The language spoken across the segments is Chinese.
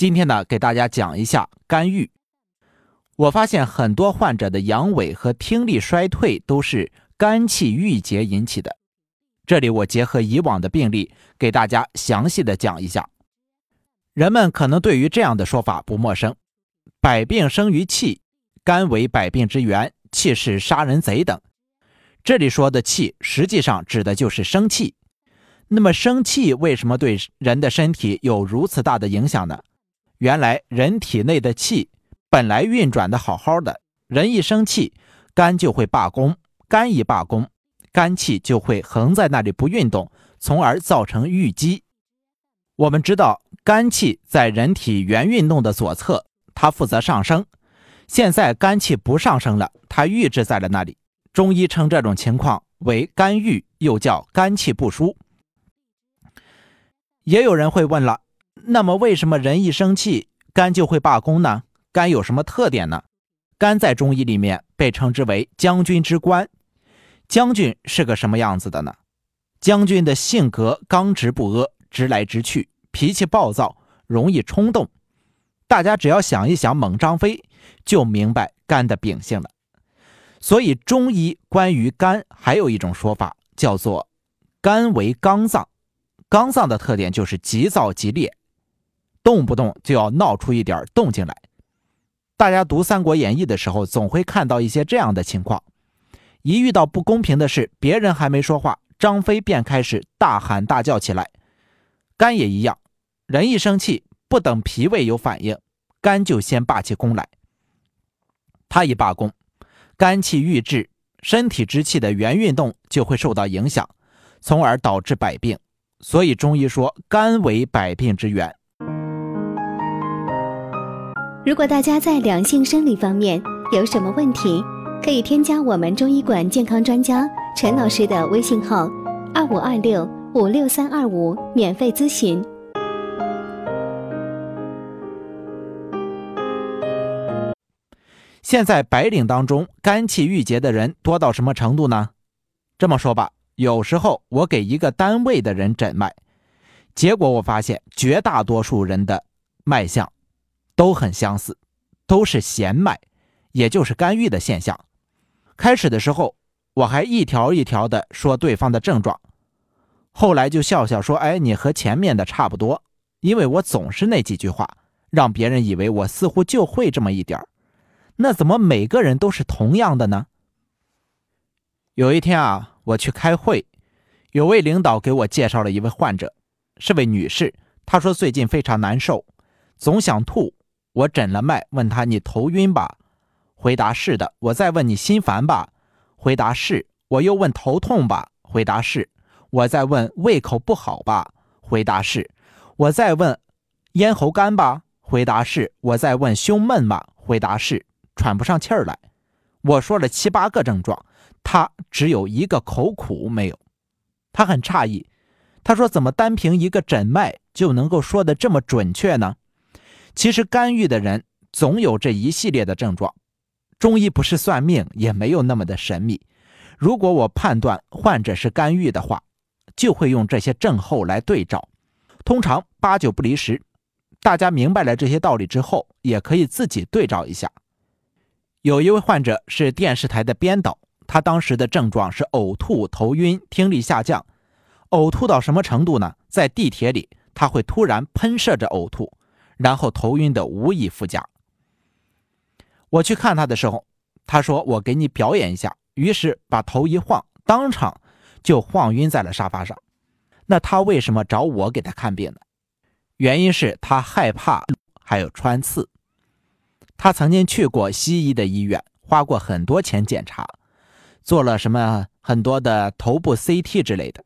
今天呢，给大家讲一下肝郁。我发现很多患者的阳痿和听力衰退都是肝气郁结引起的。这里我结合以往的病例，给大家详细的讲一下。人们可能对于这样的说法不陌生：“百病生于气，肝为百病之源，气是杀人贼”等。这里说的气，实际上指的就是生气。那么生气为什么对人的身体有如此大的影响呢？原来人体内的气本来运转的好好的，人一生气，肝就会罢工，肝一罢工，肝气就会横在那里不运动，从而造成郁积。我们知道肝气在人体原运动的左侧，它负责上升。现在肝气不上升了，它郁滞在了那里。中医称这种情况为肝郁，又叫肝气不舒。也有人会问了。那么，为什么人一生气，肝就会罢工呢？肝有什么特点呢？肝在中医里面被称之为将军之官。将军是个什么样子的呢？将军的性格刚直不阿，直来直去，脾气暴躁，容易冲动。大家只要想一想猛张飞，就明白肝的秉性了。所以，中医关于肝还有一种说法，叫做肝为刚脏。刚脏的特点就是急躁急烈。动不动就要闹出一点动静来。大家读《三国演义》的时候，总会看到一些这样的情况：一遇到不公平的事，别人还没说话，张飞便开始大喊大叫起来。肝也一样，人一生气，不等脾胃有反应，肝就先罢起功来。他一罢工，肝气郁滞，身体之气的原运动就会受到影响，从而导致百病。所以中医说，肝为百病之源。如果大家在两性生理方面有什么问题，可以添加我们中医馆健康专家陈老师的微信号：二五二六五六三二五，免费咨询。现在白领当中肝气郁结的人多到什么程度呢？这么说吧，有时候我给一个单位的人诊脉，结果我发现绝大多数人的脉象。都很相似，都是弦脉，也就是干预的现象。开始的时候，我还一条一条的说对方的症状，后来就笑笑说：“哎，你和前面的差不多。”因为我总是那几句话，让别人以为我似乎就会这么一点儿。那怎么每个人都是同样的呢？有一天啊，我去开会，有位领导给我介绍了一位患者，是位女士。她说最近非常难受，总想吐。我诊了脉，问他你头晕吧？回答是的。我再问你心烦吧？回答是。我又问头痛吧？回答是。我再问胃口不好吧？回答是。我再问咽喉干吧？回答是。我再问胸闷吧？回答是。喘不上气儿来。我说了七八个症状，他只有一个口苦没有。他很诧异，他说怎么单凭一个诊脉就能够说的这么准确呢？其实肝郁的人总有这一系列的症状，中医不是算命，也没有那么的神秘。如果我判断患者是肝郁的话，就会用这些症候来对照，通常八九不离十。大家明白了这些道理之后，也可以自己对照一下。有一位患者是电视台的编导，他当时的症状是呕吐、头晕、听力下降。呕吐到什么程度呢？在地铁里，他会突然喷射着呕吐。然后头晕的无以复加。我去看他的时候，他说：“我给你表演一下。”于是把头一晃，当场就晃晕在了沙发上。那他为什么找我给他看病呢？原因是他害怕，还有穿刺。他曾经去过西医的医院，花过很多钱检查，做了什么很多的头部 CT 之类的，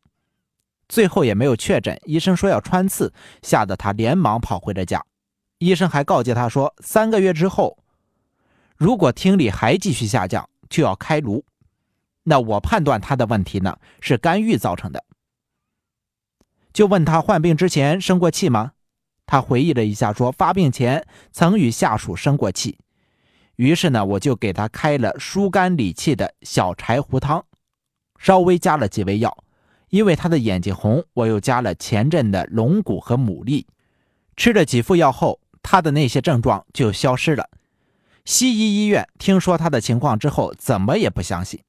最后也没有确诊。医生说要穿刺，吓得他连忙跑回了家。医生还告诫他说：“三个月之后，如果听力还继续下降，就要开颅。”那我判断他的问题呢是肝郁造成的。就问他患病之前生过气吗？他回忆了一下，说发病前曾与下属生过气。于是呢，我就给他开了疏肝理气的小柴胡汤，稍微加了几味药。因为他的眼睛红，我又加了前阵的龙骨和牡蛎。吃了几副药后。他的那些症状就消失了。西医医院听说他的情况之后，怎么也不相信，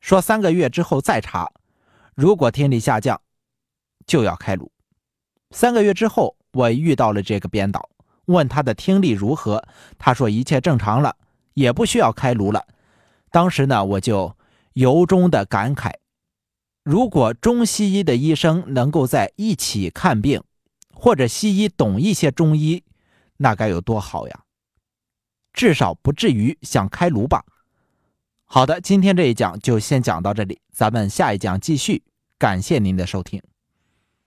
说三个月之后再查，如果听力下降，就要开颅。三个月之后，我遇到了这个编导，问他的听力如何，他说一切正常了，也不需要开颅了。当时呢，我就由衷的感慨，如果中西医的医生能够在一起看病，或者西医懂一些中医，那该有多好呀！至少不至于想开颅吧。好的，今天这一讲就先讲到这里，咱们下一讲继续。感谢您的收听。